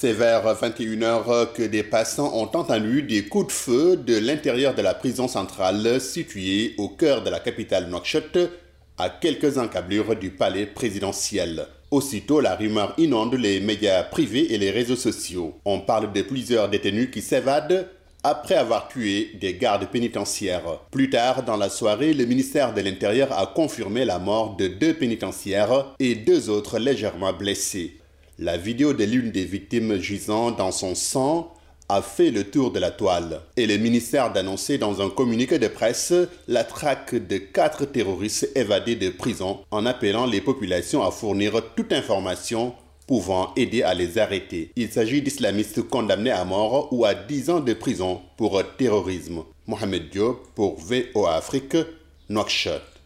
C'est vers 21h que des passants ont entendu des coups de feu de l'intérieur de la prison centrale située au cœur de la capitale Nouakchott, à quelques encablures du palais présidentiel. Aussitôt, la rumeur inonde les médias privés et les réseaux sociaux. On parle de plusieurs détenus qui s'évadent après avoir tué des gardes pénitentiaires. Plus tard dans la soirée, le ministère de l'Intérieur a confirmé la mort de deux pénitentiaires et deux autres légèrement blessés. La vidéo de l'une des victimes gisant dans son sang a fait le tour de la toile et le ministère d'annoncer dans un communiqué de presse la traque de quatre terroristes évadés de prison en appelant les populations à fournir toute information pouvant aider à les arrêter. Il s'agit d'islamistes condamnés à mort ou à 10 ans de prison pour terrorisme. Mohamed Diop pour VOA Afrique, Nouakchott.